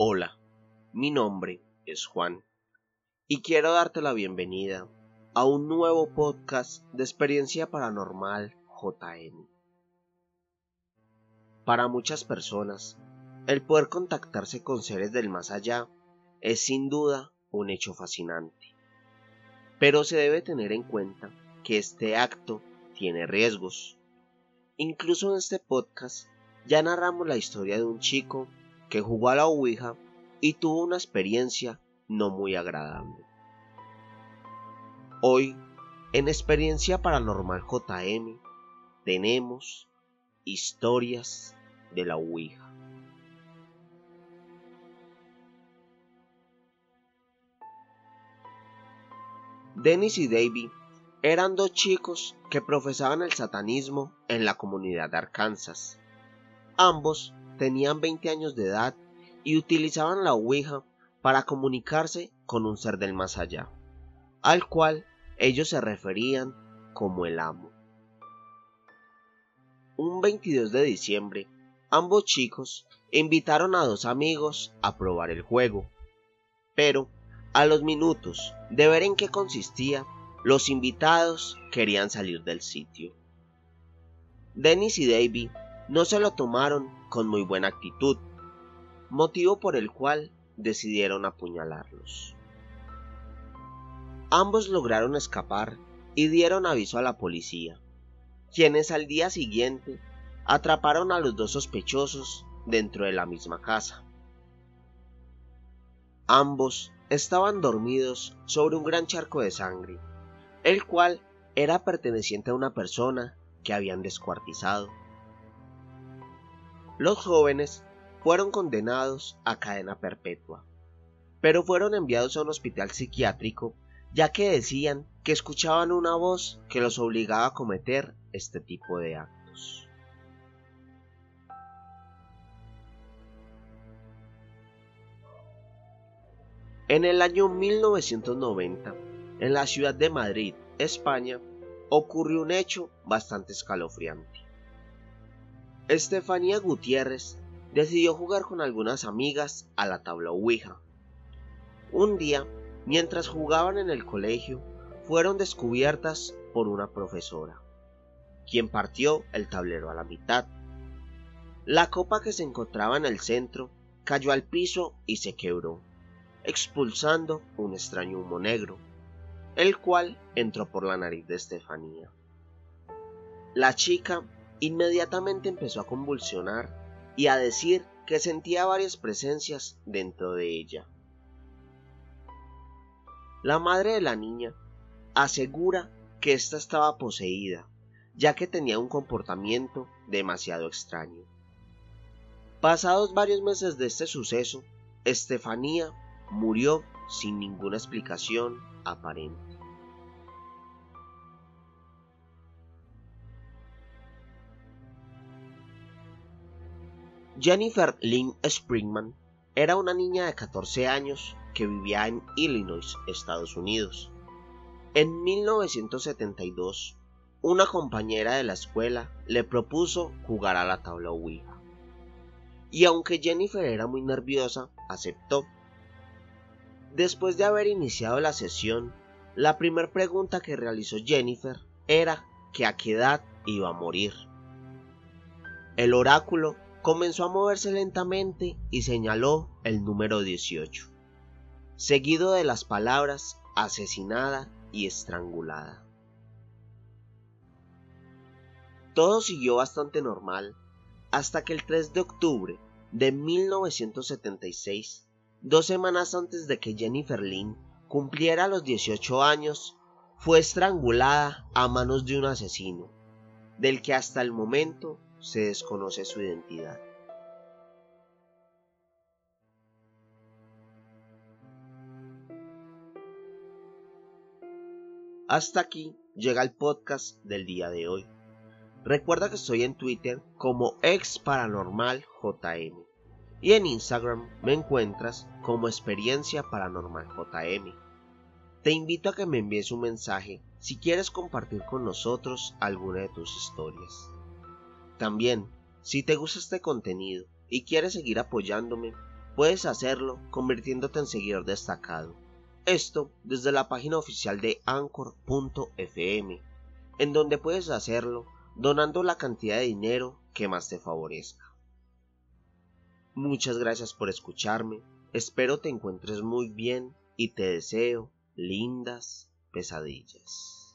Hola, mi nombre es Juan y quiero darte la bienvenida a un nuevo podcast de experiencia paranormal JM. Para muchas personas, el poder contactarse con seres del más allá es sin duda un hecho fascinante. Pero se debe tener en cuenta que este acto tiene riesgos. Incluso en este podcast ya narramos la historia de un chico que jugó a la Ouija y tuvo una experiencia no muy agradable. Hoy, en Experiencia Paranormal JM, tenemos historias de la Ouija. Dennis y Davy eran dos chicos que profesaban el satanismo en la comunidad de Arkansas. Ambos tenían 20 años de edad y utilizaban la Ouija para comunicarse con un ser del más allá al cual ellos se referían como el amo. Un 22 de diciembre, ambos chicos invitaron a dos amigos a probar el juego, pero a los minutos de ver en qué consistía, los invitados querían salir del sitio. Dennis y Davy no se lo tomaron con muy buena actitud, motivo por el cual decidieron apuñalarlos. Ambos lograron escapar y dieron aviso a la policía, quienes al día siguiente atraparon a los dos sospechosos dentro de la misma casa. Ambos estaban dormidos sobre un gran charco de sangre, el cual era perteneciente a una persona que habían descuartizado. Los jóvenes fueron condenados a cadena perpetua, pero fueron enviados a un hospital psiquiátrico ya que decían que escuchaban una voz que los obligaba a cometer este tipo de actos. En el año 1990, en la ciudad de Madrid, España, ocurrió un hecho bastante escalofriante. Estefanía Gutiérrez decidió jugar con algunas amigas a la tabla Ouija. Un día mientras jugaban en el colegio, fueron descubiertas por una profesora, quien partió el tablero a la mitad. La copa que se encontraba en el centro cayó al piso y se quebró, expulsando un extraño humo negro, el cual entró por la nariz de Estefanía. La chica inmediatamente empezó a convulsionar y a decir que sentía varias presencias dentro de ella. La madre de la niña asegura que ésta estaba poseída, ya que tenía un comportamiento demasiado extraño. Pasados varios meses de este suceso, Estefanía murió sin ninguna explicación aparente. Jennifer Lynn Springman era una niña de 14 años que vivía en Illinois, Estados Unidos. En 1972, una compañera de la escuela le propuso jugar a la tabla Ouija. Y aunque Jennifer era muy nerviosa, aceptó. Después de haber iniciado la sesión, la primera pregunta que realizó Jennifer era que a qué edad iba a morir. El oráculo comenzó a moverse lentamente y señaló el número 18 seguido de las palabras asesinada y estrangulada. Todo siguió bastante normal hasta que el 3 de octubre de 1976, dos semanas antes de que Jennifer Lynn cumpliera los 18 años, fue estrangulada a manos de un asesino, del que hasta el momento se desconoce su identidad. Hasta aquí llega el podcast del día de hoy. Recuerda que estoy en Twitter como ex paranormal JM y en Instagram me encuentras como experiencia paranormal JM. Te invito a que me envíes un mensaje si quieres compartir con nosotros alguna de tus historias. También, si te gusta este contenido y quieres seguir apoyándome, Puedes hacerlo convirtiéndote en seguidor destacado. Esto desde la página oficial de anchor.fm, en donde puedes hacerlo donando la cantidad de dinero que más te favorezca. Muchas gracias por escucharme, espero te encuentres muy bien y te deseo lindas pesadillas.